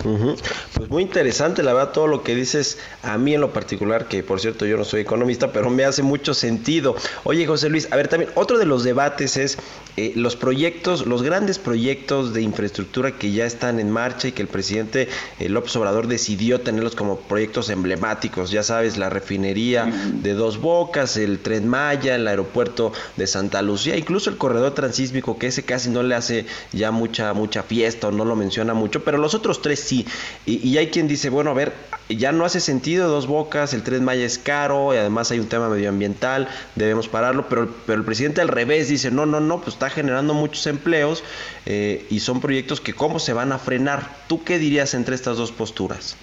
Pues muy interesante, la verdad, todo lo que dices a mí en lo particular, que por cierto yo no soy economista, pero me hace mucho sentido. Oye, José Luis, a ver, también otro de los debates es eh, los proyectos, los grandes proyectos de infraestructura que ya están en marcha y que el presidente eh, López Obrador decidió tenerlos como proyectos emblemáticos. Ya sabes, la refinería de Dos Bocas, el Tren Maya, el aeropuerto de Santa Lucía, incluso el corredor transísmico, que ese casi no le hace ya mucha, mucha fiesta o no lo menciona mucho, pero los otros tres sí. Y, hay quien dice, bueno, a ver, ya no hace sentido dos bocas, el Tren Maya es caro y además hay un tema medioambiental, debemos pararlo, pero, el presidente al revés dice, no, no, no, pues está generando muchos empleos eh, y son proyectos que cómo se van a frenar. ¿Tú qué dirías entre estas dos posturas?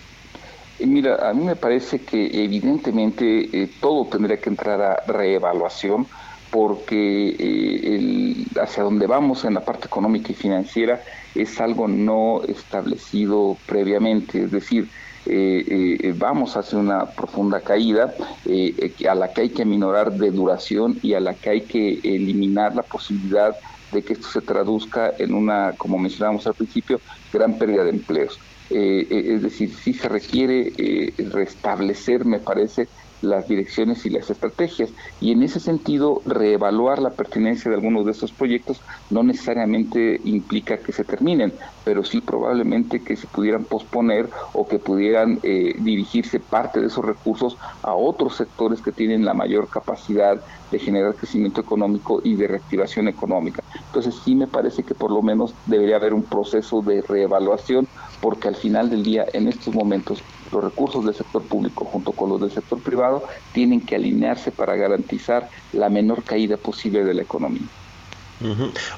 Mira, a mí me parece que evidentemente eh, todo tendría que entrar a reevaluación porque eh, hacia donde vamos en la parte económica y financiera es algo no establecido previamente, es decir, eh, eh, vamos una profunda caída a la que hay que aminorar de duración y a la que hay que eliminar la posibilidad de que esto se traduzca en una, como mencionábamos al principio, gran pérdida de empleos. es decir, sí se requiere restablecer, me parece, las direcciones y las estrategias. Y en ese sentido, reevaluar la pertinencia de algunos de estos proyectos no necesariamente implica que se terminen, pero sí probablemente que se pudieran posponer o que pudieran eh, dirigirse parte de esos recursos a otros sectores que tienen la mayor capacidad de generar crecimiento económico y de reactivación económica. Entonces sí me parece que por lo menos debería haber un proceso de reevaluación porque al final del día, en estos momentos, los recursos del sector público junto con los del sector privado tienen que alinearse para garantizar la menor caída posible de la economía.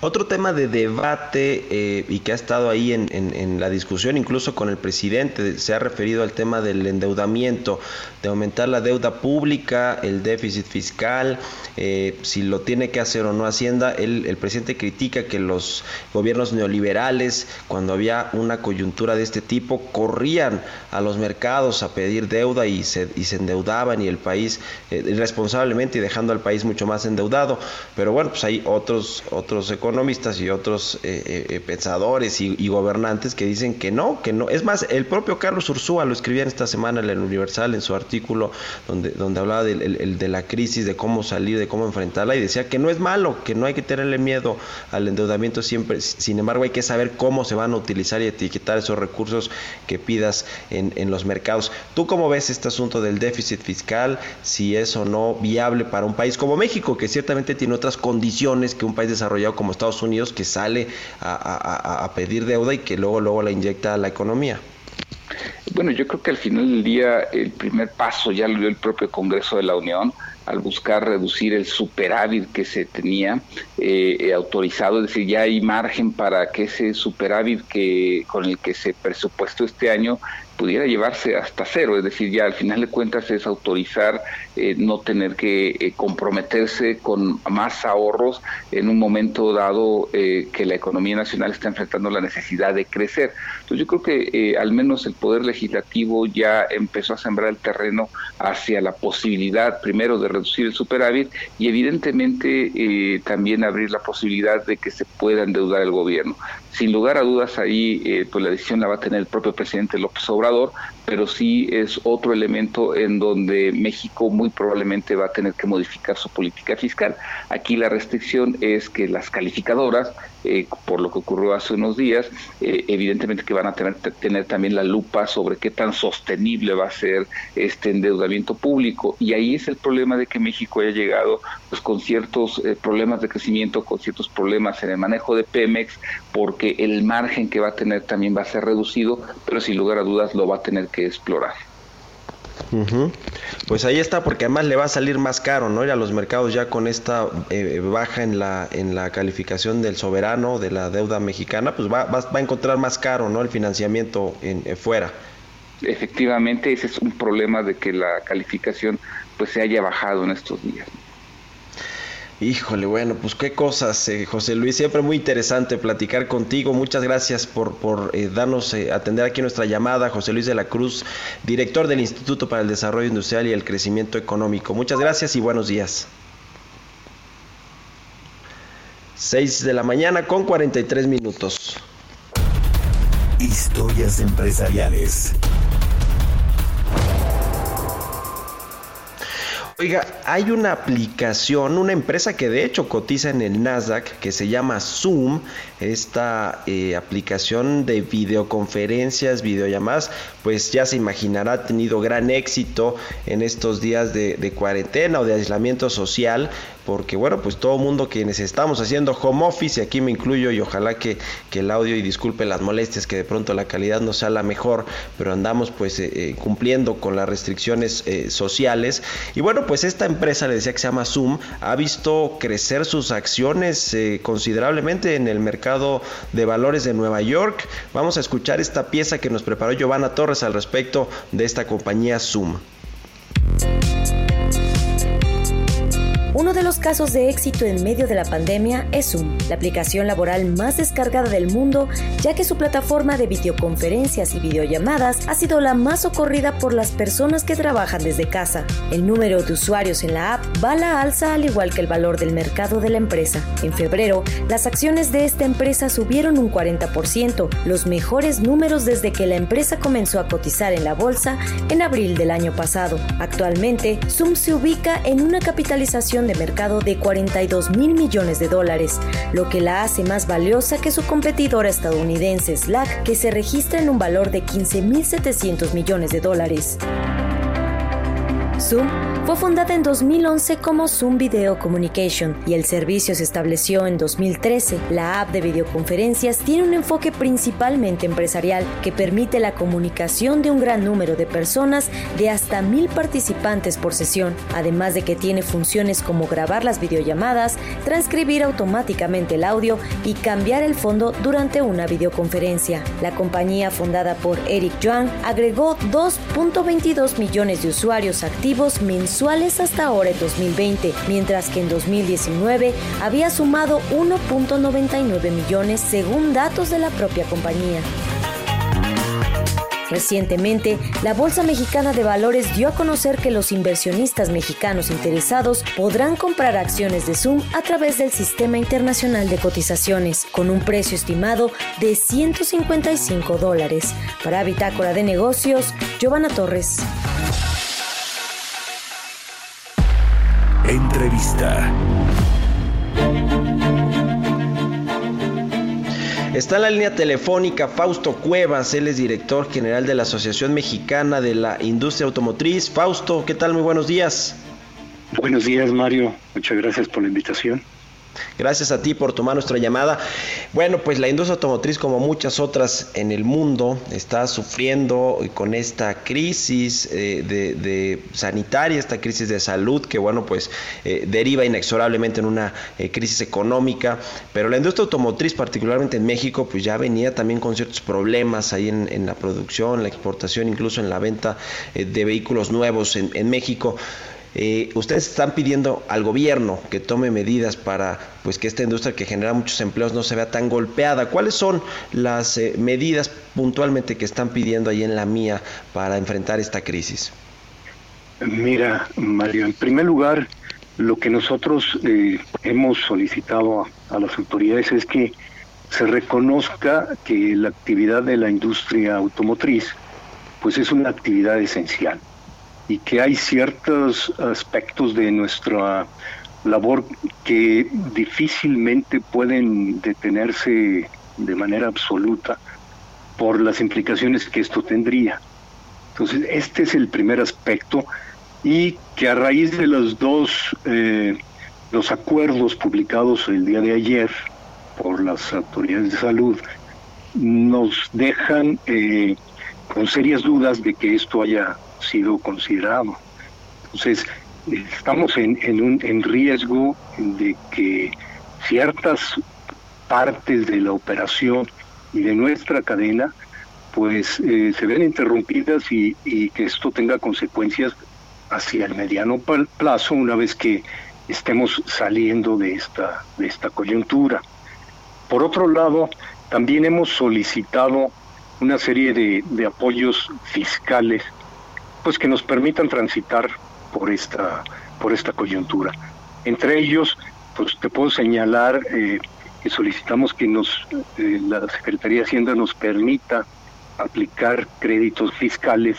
Otro tema de debate eh, y que ha estado ahí en, la discusión, incluso con el presidente, se ha referido al tema del endeudamiento, de aumentar la deuda pública, el déficit fiscal, eh, si lo tiene que hacer o no Hacienda. el presidente critica que los gobiernos neoliberales, cuando había una coyuntura de este tipo, corrían a los mercados a pedir deuda y se, y se endeudaban y el país eh, irresponsablemente y dejando al país mucho más endeudado. Pero bueno, pues hay otros otros economistas y otros eh, eh, eh, pensadores y, gobernantes que dicen que no, que no. Es más, el propio Carlos Ursúa lo escribía esta semana en el Universal, en su artículo, donde, donde hablaba de, de la crisis, de cómo salir, de cómo enfrentarla, y decía que no es malo, que no hay que tenerle miedo al endeudamiento siempre. Sin embargo, hay que saber cómo se van a utilizar y etiquetar esos recursos que pidas en, en los mercados. ¿Tú cómo ves este asunto del déficit fiscal? Si es o no viable para un país como México, que ciertamente tiene otras condiciones que un país desarrollado como Estados Unidos que sale a, pedir deuda y que luego, luego la inyecta a la economía. Bueno, yo creo que al final del día el primer paso ya lo dio el propio Congreso de la Unión al buscar reducir el superávit que se tenía eh, eh, autorizado, es decir, ya hay margen para que ese superávit que con el que se presupuestó este año pudiera llevarse hasta cero, es decir, ya al final de cuentas es autorizar eh, no tener que eh, comprometerse con más ahorros en un momento dado eh, que la economía nacional está enfrentando la necesidad de crecer. Entonces yo creo que al menos el Poder Legislativo ya empezó a sembrar el terreno hacia la posibilidad primero de reducir el superávit y evidentemente también abrir la posibilidad de que se pueda endeudar el gobierno. Sin lugar a dudas ahí pues la decisión la va a tener el propio presidente López Obrador pero sí es otro elemento en donde México muy probablemente va a tener que modificar su política fiscal. Aquí la restricción es que las calificadoras eh, por lo que ocurrió hace unos días, eh, evidentemente que van a tener, tener también la lupa sobre qué tan sostenible va a ser este endeudamiento público. Y ahí es el problema de que México haya llegado pues, con ciertos eh, problemas de crecimiento, con ciertos problemas en el manejo de Pemex, porque el margen que va a tener también va a ser reducido, pero sin lugar a dudas lo va a tener que explorar. Pues ahí está, porque además le va a salir más caro, ¿no? Ir a los mercados ya con esta eh, baja en la, en la calificación del soberano, de la deuda mexicana, pues va, va, a encontrar más caro, ¿no? El financiamiento en, eh, fuera. Efectivamente, ese es un problema de que la calificación pues se haya bajado en estos días. Híjole, bueno, pues qué cosas, eh, José Luis. Siempre muy interesante platicar contigo. Muchas gracias por, por eh, darnos, eh, atender aquí nuestra llamada. José Luis de la Cruz, director del Instituto para el Desarrollo Industrial y el Crecimiento Económico. Muchas gracias y buenos días. 6 de la mañana con 43 minutos. Historias empresariales. Oiga, hay una aplicación, una empresa que de hecho cotiza en el Nasdaq que se llama Zoom, esta eh, aplicación de videoconferencias, videollamadas, pues ya se imaginará ha tenido gran éxito en estos días de, cuarentena o de aislamiento social, porque bueno, pues todo mundo quienes estamos haciendo home office, y aquí me incluyo, y ojalá que, que, el audio, y disculpe las molestias, que de pronto la calidad no sea la mejor, pero andamos pues eh, eh, cumpliendo con las restricciones sociales. Y bueno, pues esta empresa, le decía que se llama Zoom, ha visto crecer sus acciones considerablemente en el mercado de valores de Nueva York. Vamos a escuchar esta pieza que nos preparó Giovanna Torres al respecto de esta compañía Zoom. Uno de los casos de éxito en medio de la pandemia es Zoom, la aplicación laboral más descargada del mundo, ya que su plataforma de videoconferencias y videollamadas ha sido la más socorrida por las personas que trabajan desde casa. El número de usuarios en la app va a la alza al igual que el valor del mercado de la empresa. En febrero, las acciones de esta empresa subieron un 40%, los mejores números desde que la empresa comenzó a cotizar en la bolsa en abril del año pasado. Actualmente, Zoom se ubica en una capitalización de mercado de 42 mil millones de dólares, lo que la hace más valiosa que su competidora estadounidense Slack, que se registra en un valor de 15 mil 700 millones de dólares. Zoom fue fundada en 2011 como Zoom Video Communication y el servicio se estableció en 2013. La app de videoconferencias tiene un enfoque principalmente empresarial que permite la comunicación de un gran número de personas de hasta mil participantes por sesión, además de que tiene funciones como grabar las videollamadas, transcribir automáticamente el audio y cambiar el fondo durante una videoconferencia. La compañía fundada por Eric Yuan agregó 2.22 millones de usuarios activos mensuales hasta ahora en 2020, mientras que en 2019 había sumado 1.99 millones según datos de la propia compañía. Recientemente, la Bolsa Mexicana de Valores dio a conocer que los inversionistas mexicanos interesados podrán comprar acciones de Zoom a través del Sistema Internacional de Cotizaciones, con un precio estimado de 155 dólares. Para Bitácora de Negocios, Giovanna Torres. Entrevista. Está en la línea telefónica Fausto Cuevas, él es director general de la Asociación Mexicana de la Industria Automotriz. Fausto, ¿qué tal? Muy buenos días. Buenos días, Mario. Muchas gracias por la invitación. Gracias a ti por tomar nuestra llamada. Bueno, pues la industria automotriz, como muchas otras en el mundo, está sufriendo con esta crisis eh, de, sanitaria, esta crisis de salud, que bueno, pues eh, deriva inexorablemente en una eh, crisis económica. Pero la industria automotriz, particularmente en México, pues ya venía también con ciertos problemas ahí en, la producción, la exportación, incluso en la venta de vehículos nuevos en México. Eh, ustedes están pidiendo al gobierno que tome medidas para pues que esta industria que genera muchos empleos no se vea tan golpeada. ¿Cuáles son las eh, medidas puntualmente que están pidiendo ahí en la mía para enfrentar esta crisis? Mira, Mario, en primer lugar, lo que nosotros eh, hemos solicitado a, a las autoridades es que se reconozca que la actividad de la industria automotriz pues es una actividad esencial y que hay ciertos aspectos de nuestra labor que difícilmente pueden detenerse de manera absoluta por las implicaciones que esto tendría. Entonces, este es el primer aspecto y que a raíz de los dos eh, los acuerdos publicados el día de ayer por las autoridades de salud nos dejan eh, con serias dudas de que esto haya sido considerado. Entonces, estamos en, en, un, en riesgo de que ciertas partes de la operación y de nuestra cadena pues eh, se ven interrumpidas y, y, que esto tenga consecuencias hacia el mediano plazo una vez que estemos saliendo de esta, de esta coyuntura. Por otro lado, también hemos solicitado una serie de, de apoyos fiscales pues que nos permitan transitar por esta por esta coyuntura. Entre ellos, pues te puedo señalar eh, que solicitamos que nos eh, la Secretaría de Hacienda nos permita aplicar créditos fiscales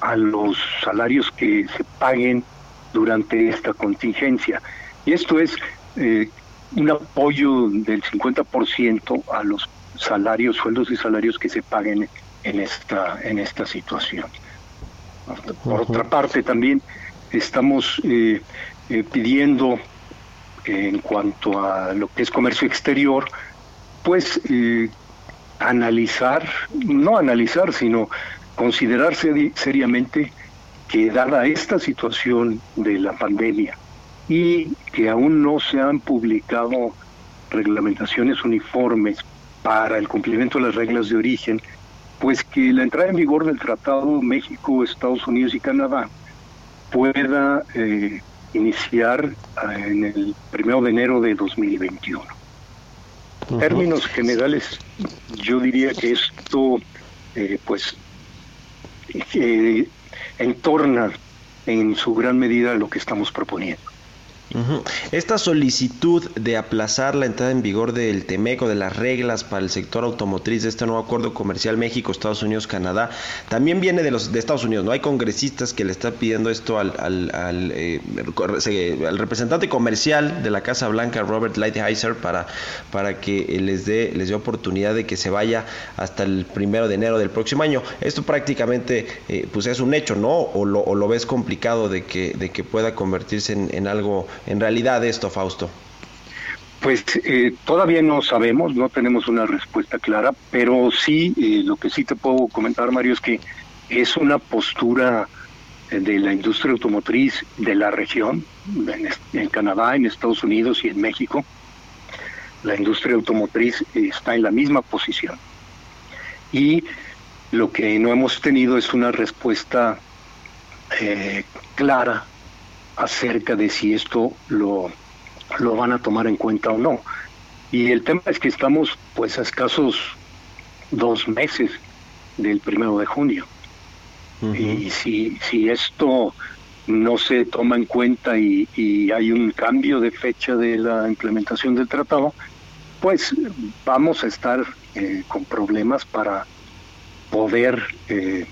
a los salarios que se paguen durante esta contingencia. Y esto es eh, un apoyo del 50% a los salarios, sueldos y salarios que se paguen en esta, en esta situación. Por otra parte, también estamos eh, eh, pidiendo en cuanto a lo que es comercio exterior, pues analizar, no analizar, sino considerarse seriamente que dada esta situación de la pandemia y que aún no se han publicado reglamentaciones uniformes para el cumplimiento de las reglas de origen, pues que la entrada en vigor del Tratado México, Estados Unidos y Canadá pueda eh, iniciar eh, en el primero de enero de 2021. En términos generales, yo diría que esto, eh, pues, eh, entorna en su gran medida lo que estamos proponiendo. Esta solicitud de aplazar la entrada en vigor del TEMECO, de las reglas para el sector automotriz de este nuevo acuerdo comercial México, Estados Unidos, Canadá, también viene de los de Estados Unidos. No hay congresistas que le están pidiendo esto al, al, eh, representante comercial de la Casa Blanca, Robert Lighthizer, para, para que les dé les dé oportunidad de que se vaya hasta el primero de enero del próximo año. Esto prácticamente eh, pues es un hecho, ¿no? O lo, o lo ves complicado de que, de que pueda convertirse en, en algo en realidad esto, Fausto? Pues eh, todavía no sabemos, no tenemos una respuesta clara, pero sí, eh, lo que sí te puedo comentar, Mario, es que es una postura eh, de la industria automotriz de la región, en, Canadá, en Estados Unidos y en México. La industria automotriz está en la misma posición. Y lo que no hemos tenido es una respuesta clara acerca de si esto lo, lo van a tomar en cuenta o no. Y el tema es que estamos pues a escasos dos meses del primero de junio. Y si, si esto no se toma en cuenta y, hay un cambio de fecha de la implementación del tratado, pues vamos a estar eh, con problemas para poder eh,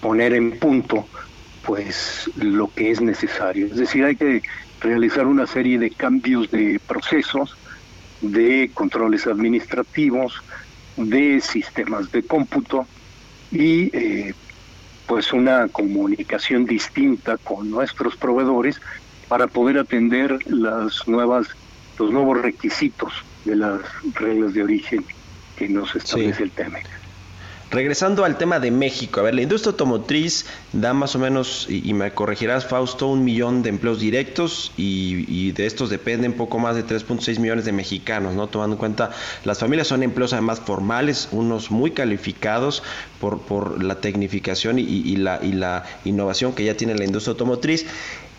poner en punto pues lo que es necesario. Es decir, hay que realizar una serie de cambios de procesos, de controles administrativos, de sistemas de cómputo y eh, pues una comunicación distinta con nuestros proveedores para poder atender las nuevas los nuevos requisitos de las reglas de origen que nos establece el TEMEC. Regresando al tema de México, a ver, la industria automotriz da más o menos, y, me corregirás Fausto, un millón de empleos directos y, de estos dependen poco más de 3.6 millones de mexicanos, ¿no? Tomando en cuenta, las familias son empleos además formales, unos muy calificados por, la tecnificación y, y la innovación que ya tiene la industria automotriz.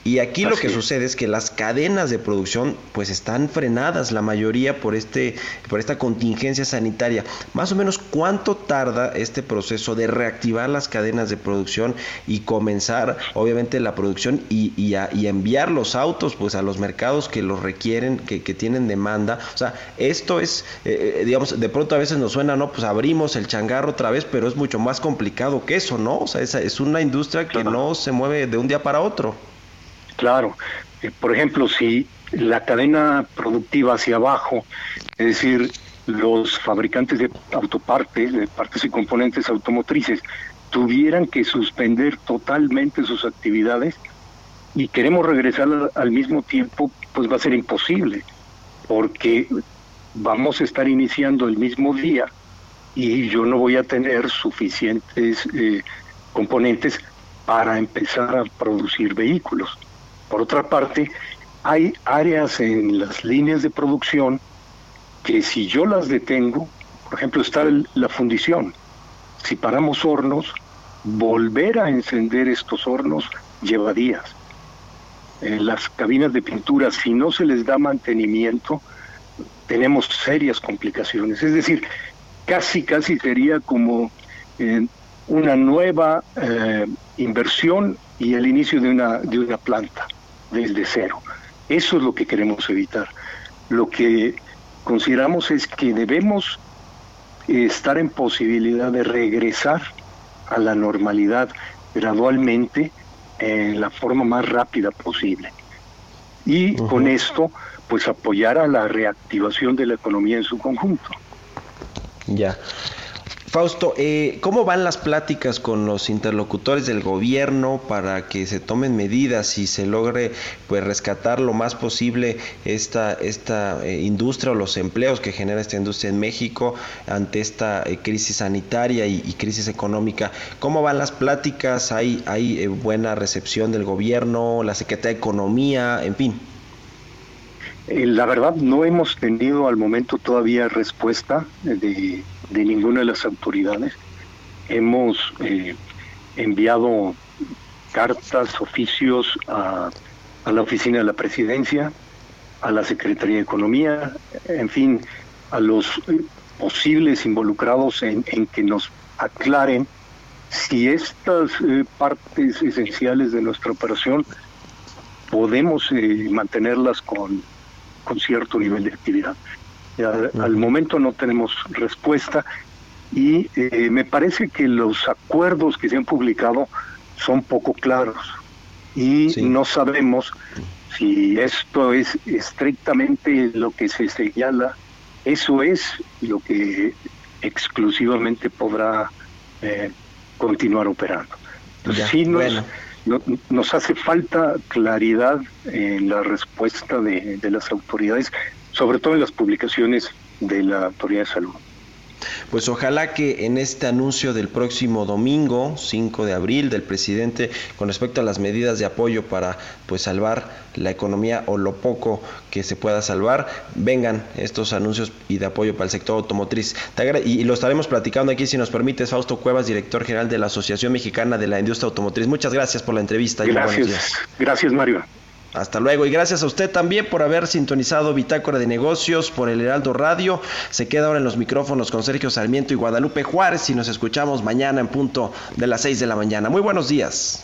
Y aquí lo que sucede es que las cadenas de producción pues están frenadas, la mayoría por este por esta contingencia sanitaria. Más o menos cuánto tarda este proceso de reactivar las cadenas de producción y comenzar obviamente la producción y, y, a, enviar los autos pues a los mercados que los requieren, que, que tienen demanda. O sea, esto es, eh, eh, digamos, de pronto a veces nos suena, ¿no? Pues abrimos el changarro otra vez, pero es mucho más complicado que eso, ¿no? O sea, es, es una industria que no se mueve de un día para otro. Claro, eh, por ejemplo, si la cadena productiva hacia abajo, es decir, los fabricantes de autopartes, de partes y componentes automotrices, tuvieran que suspender totalmente sus actividades y queremos regresar al mismo tiempo, pues va a ser imposible, porque vamos a estar iniciando el mismo día y yo no voy a tener suficientes eh, componentes para empezar a producir vehículos. Por otra parte, hay áreas en las líneas de producción que si yo las detengo, por ejemplo, está la fundición. Si paramos hornos, volver a encender estos hornos lleva días. En las cabinas de pintura, si no se les da mantenimiento, tenemos serias complicaciones. Es decir, casi, casi sería como eh, una nueva eh, inversión y el inicio de una, de una planta desde cero. Eso es lo que queremos evitar. Lo que consideramos es que debemos estar en posibilidad de regresar a la normalidad gradualmente en la forma más rápida posible. Y con esto, pues apoyar a la reactivación de la economía en su conjunto. Ya. Fausto, eh, ¿cómo van las pláticas con los interlocutores del gobierno para que se tomen medidas y se logre pues rescatar lo más posible esta, esta eh, industria o los empleos que genera esta industria en México ante esta eh, crisis sanitaria y, crisis económica? ¿Cómo van las pláticas? ¿Hay, hay buena recepción del gobierno, la Secretaría de Economía, en fin? La verdad, no hemos tenido al momento todavía respuesta de de ninguna de las autoridades. Hemos eh, enviado cartas, oficios a, la oficina de la presidencia, a la Secretaría de Economía, en fin, a los eh, posibles involucrados en, que nos aclaren si estas eh, partes esenciales de nuestra operación podemos mantenerlas con, con cierto nivel de actividad. Al momento no tenemos respuesta y eh, me parece que los acuerdos que se han publicado son poco claros y no sabemos si esto es estrictamente lo que se señala, eso es lo que exclusivamente podrá eh, continuar operando. Entonces, sí nos, nos hace falta claridad en la respuesta de, de las autoridades sobre todo en las publicaciones de la Autoridad de Salud. Pues ojalá que en este anuncio del próximo domingo, 5 de abril, del presidente con respecto a las medidas de apoyo para pues salvar la economía o lo poco que se pueda salvar, vengan estos anuncios y de apoyo para el sector automotriz. Y lo estaremos platicando aquí, si nos permite, Fausto Cuevas, director general de la Asociación Mexicana de la Industria Automotriz. Muchas gracias por la entrevista. Gracias, gracias Mario. Hasta luego y gracias a usted también por haber sintonizado Bitácora de Negocios por el Heraldo Radio. Se queda ahora en los micrófonos con Sergio Sarmiento y Guadalupe Juárez y nos escuchamos mañana en punto de las 6 de la mañana. Muy buenos días.